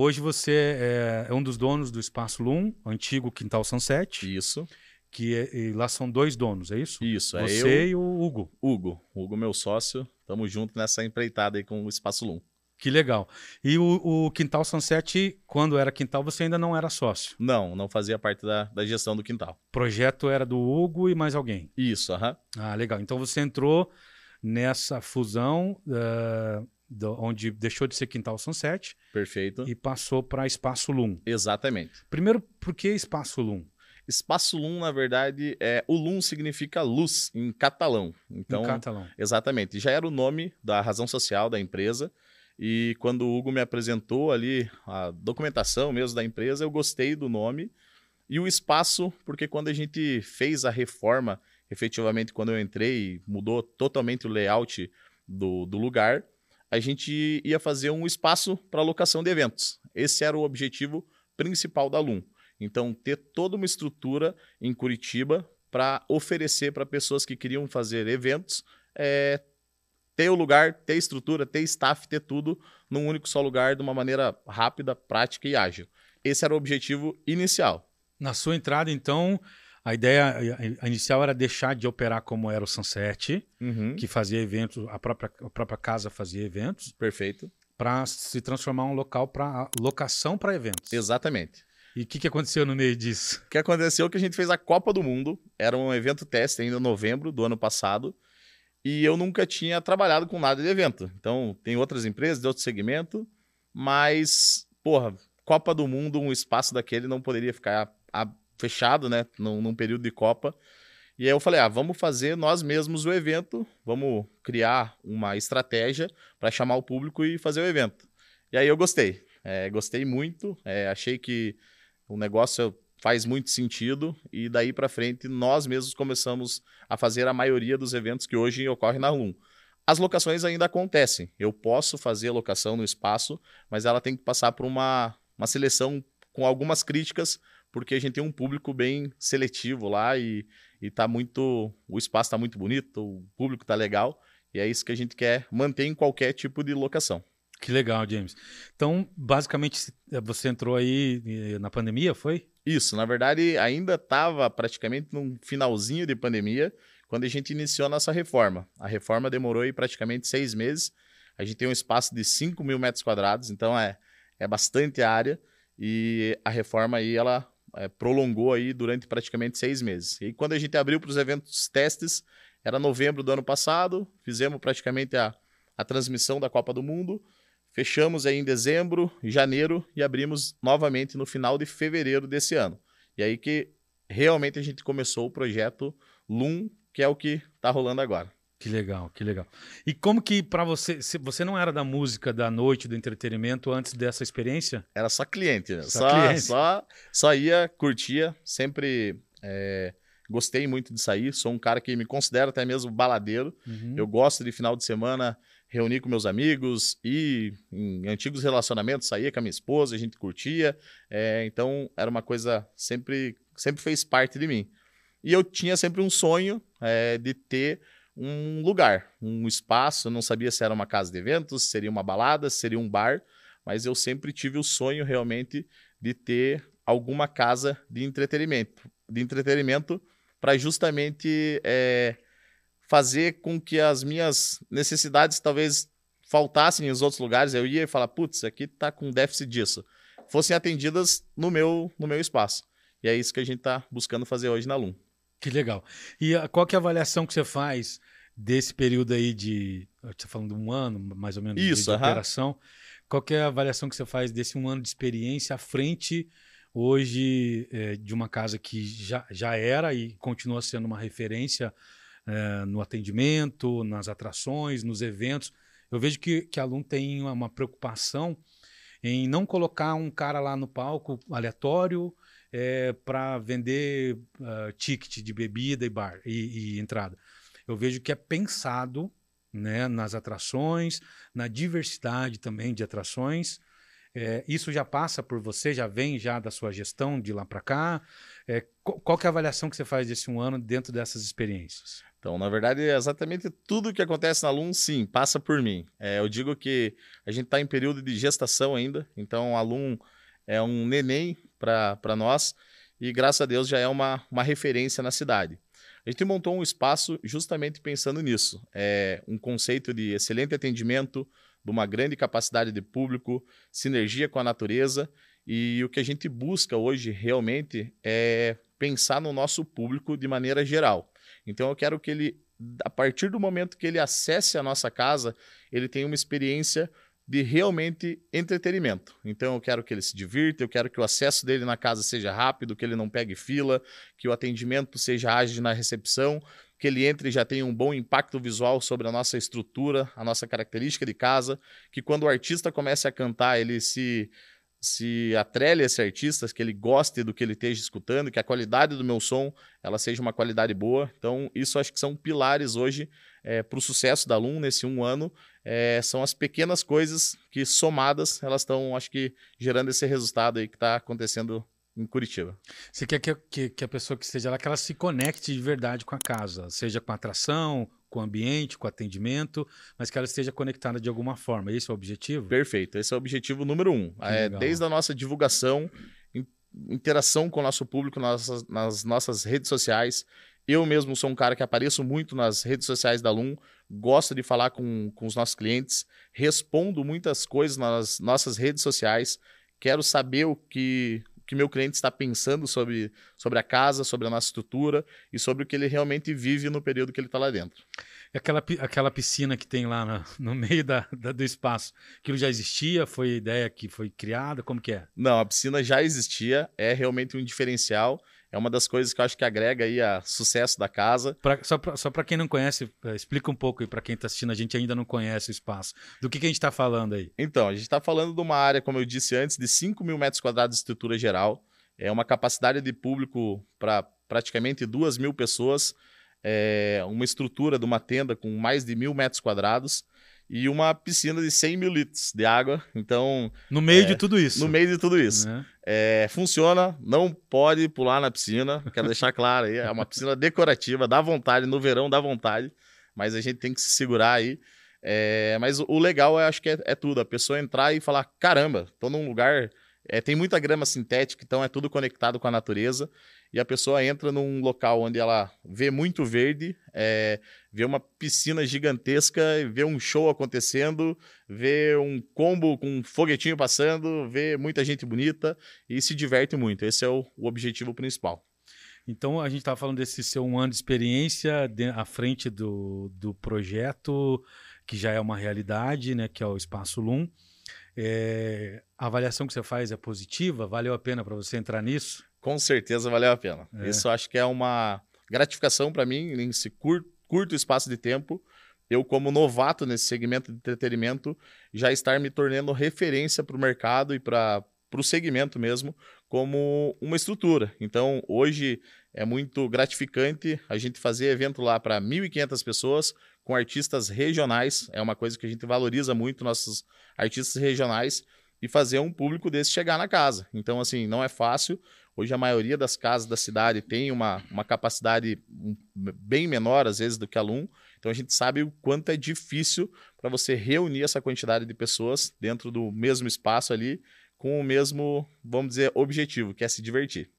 hoje você é, é um dos donos do Espaço Lum, antigo Quintal Sunset. Isso. Que é, lá são dois donos, é isso? Isso, é Você eu. e o Hugo. Hugo. Hugo, meu sócio. Tamo junto nessa empreitada aí com o Espaço Lum. Que legal. E o, o Quintal Sunset, quando era Quintal, você ainda não era sócio. Não, não fazia parte da, da gestão do quintal. O projeto era do Hugo e mais alguém. Isso, aham. Ah, legal. Então você entrou nessa fusão uh, do- onde deixou de ser Quintal Sunset Perfeito. e passou para Espaço Lum. Exatamente. Primeiro, por que Espaço Lum? Espaço Lum, na verdade, é o Lum significa luz em catalão. Então, em catalão. exatamente. Já era o nome da razão social da empresa. E quando o Hugo me apresentou ali a documentação mesmo da empresa, eu gostei do nome. E o espaço, porque quando a gente fez a reforma, efetivamente, quando eu entrei, mudou totalmente o layout do, do lugar, a gente ia fazer um espaço para locação de eventos. Esse era o objetivo principal da Lum. Então, ter toda uma estrutura em Curitiba para oferecer para pessoas que queriam fazer eventos, é, ter o lugar, ter estrutura, ter staff, ter tudo num único só lugar de uma maneira rápida, prática e ágil. Esse era o objetivo inicial. Na sua entrada, então, a ideia a- a inicial era deixar de operar como era o Sunset, que fazia eventos, a própria, a própria casa fazia eventos, Perfeito. para se transformar um local para locação para eventos. Exatamente. E o que, que aconteceu no meio disso? O que aconteceu é que a gente fez a Copa do Mundo, era um evento teste ainda em novembro do ano passado, e eu nunca tinha trabalhado com nada de evento. Então, tem outras empresas de outro segmento, mas, porra, Copa do Mundo, um espaço daquele não poderia ficar a- fechado, né, num, num período de Copa. E aí eu falei, ah, vamos fazer nós mesmos o evento, vamos criar uma estratégia para chamar o público e fazer o evento. E aí eu gostei, É, gostei muito, é, achei que o negócio faz muito sentido e daí para frente nós mesmos começamos a fazer a maioria dos eventos que hoje ocorrem na Lum. As locações ainda acontecem. Eu posso fazer locação no espaço, mas ela tem que passar por uma, uma seleção com algumas críticas, porque a gente tem um público bem seletivo lá e, e tá muito. O espaço está muito bonito, o público tá legal, e é isso que a gente quer manter em qualquer tipo de locação. Que legal, James. Então, basicamente, se- você entrou aí eh, na pandemia, foi? Isso, na verdade, ainda estava praticamente no finalzinho de pandemia quando a gente iniciou a nossa reforma. A reforma demorou aí praticamente seis meses. A gente tem um espaço de 5 mil metros quadrados, então é, é bastante área. E a reforma aí, ela é, prolongou aí durante praticamente seis meses. E quando a gente abriu para os eventos testes, era novembro do ano passado, fizemos praticamente a, a transmissão da Copa do Mundo, Fechamos aí em dezembro, janeiro e abrimos novamente no final de fevereiro desse ano. E aí que realmente a gente começou o projeto Loom, que é o que tá rolando agora. Que legal, que legal. E como que para você, se você não era da música, da noite, do entretenimento antes dessa experiência? Era só cliente, né? Só Só, cliente. só, ia, curtia, sempre é, gostei muito de sair. Sou um cara que me considero até mesmo baladeiro. Uhum. Eu gosto de final de semana reunir com meus amigos e em antigos relacionamentos saía com a minha esposa, a gente curtia. É, então era uma coisa sempre sempre fez parte de mim. E eu tinha sempre um sonho é, de ter um lugar, um espaço. Eu não sabia se era uma casa de eventos, seria uma balada, seria um bar, mas eu sempre tive o sonho realmente de ter alguma casa de entretenimento, de entretenimento para justamente é, fazer com que as minhas necessidades talvez faltassem em outros lugares. Eu ia e falar, putz, aqui tá com déficit disso. Fossem atendidas no meu, no meu espaço. E é isso que a gente está buscando fazer hoje na Lum. Que legal. E qual que é a avaliação que você faz desse período aí de, você tá falando de um ano, mais ou menos, de- Isso, de, aham. operação? Qual que é a avaliação que você faz desse um ano de experiência à frente hoje eh, de uma casa que já, já era e continua sendo uma referência eh, no atendimento, nas atrações, nos eventos? Eu vejo que, que a Alum tem uma, uma preocupação em não colocar um cara lá no palco aleatório para vender ah, ticket de bebida e bar e, e entrada. Eu vejo que é pensado né, nas atrações, na diversidade também de atrações. É, isso já passa por você, já vem já da sua gestão de lá para cá. É, qual, que é a avaliação que você faz desse um ano dentro dessas experiências? Então, na verdade, é exatamente tudo que acontece na Alum, sim, passa por mim. É, eu digo que a gente está em período de gestação ainda, então a Alum é um neném para nós e, graças a Deus, já é uma, uma referência na cidade. A gente montou um espaço justamente pensando nisso. É um conceito de excelente atendimento, de uma grande capacidade de público, sinergia com a natureza. E o que a gente busca hoje realmente é pensar no nosso público de maneira geral. Então eu quero que ele, a partir do momento que ele acesse a nossa casa, ele tenha uma experiência de realmente entretenimento. Então eu quero que ele se divirta, eu quero que o acesso dele na casa seja rápido, que ele não pegue fila, que o atendimento seja ágil na recepção, que ele entre e já tenha um bom impacto visual sobre a nossa estrutura, a nossa característica de casa, que quando o artista comece a cantar, ele se se atrele a esse artista, que ele goste do que ele esteja escutando, que a qualidade do meu som ela seja uma qualidade boa. Então, isso acho que são pilares hoje é, para o sucesso da Lum nesse um ano. É, são as pequenas coisas que, somadas, elas estão, acho que, gerando esse resultado aí que está acontecendo em Curitiba. Você quer que, que, que, a pessoa que esteja lá, que ela se conecte de verdade com a casa, seja com a atração, com o ambiente, com o atendimento, mas que ela esteja conectada de alguma forma. Esse é o objetivo? Perfeito. Esse é o objetivo número um. É, desde a nossa divulgação, interação com o nosso público nas, nas nossas redes sociais. Eu mesmo sou um cara que apareço muito nas redes sociais da Lum, gosto de falar com, com os nossos clientes, respondo muitas coisas nas nossas redes sociais, quero saber o que que meu cliente está pensando sobre, sobre a casa, sobre a nossa estrutura e sobre o que ele realmente vive no período que ele está lá dentro. E aquela, aquela piscina que tem lá no, no meio da, da, do espaço, aquilo já existia? Foi ideia que foi criada? Como que é? Não, a piscina já existia, é realmente um diferencial é uma das coisas que eu acho que agrega aí a sucesso da casa. Pra, só para quem não conhece, eh, explica um pouco aí para quem está assistindo, a gente ainda não conhece o espaço. Do que, que a gente está falando aí? Então, a gente está falando de uma área, como eu disse antes, de 5 mil metros quadrados de estrutura geral. É uma capacidade de público para praticamente 2 mil pessoas. É uma estrutura de uma tenda com mais de mil metros quadrados e uma piscina de 100 mil litros de água. Então. No meio é, de tudo isso. No meio de tudo isso. Uhum. É, funciona, não pode pular na piscina, quero deixar claro aí. É uma piscina decorativa, dá vontade, no verão dá vontade, mas a gente tem que se segurar aí. É, mas o legal, eu acho que é, é, tudo. A pessoa entrar e falar: caramba, tô num lugar. É, tem muita grama sintética, então é tudo conectado com a natureza e a pessoa entra num local onde ela vê muito verde, é, vê uma piscina gigantesca, vê um show acontecendo, vê um combo com um foguetinho passando, vê muita gente bonita e se diverte muito. Esse é o, o objetivo principal. Então, a gente estava falando desse seu um ano de experiência de, à frente do, do projeto, que já é uma realidade, né, que é o Espaço Lum. É, a avaliação que você faz é positiva? Valeu a pena para você entrar nisso? Com certeza valeu a pena. É. Isso acho que é uma gratificação para mim nesse curto, curto espaço de tempo. Eu, como novato nesse segmento de entretenimento, já estar me tornando referência para o mercado e para o segmento mesmo, como uma estrutura. Então, hoje é muito gratificante a gente fazer evento lá para 1.500 pessoas, com artistas regionais. É uma coisa que a gente valoriza muito, nossos artistas regionais, e fazer um público desse chegar na casa. Então, assim, não é fácil. Hoje a maioria das casas da cidade tem uma, uma capacidade bem menor, às vezes, do que aluno. Então a gente sabe o quanto é difícil para você reunir essa quantidade de pessoas dentro do mesmo espaço ali, com o mesmo, vamos dizer, objetivo, que é se divertir.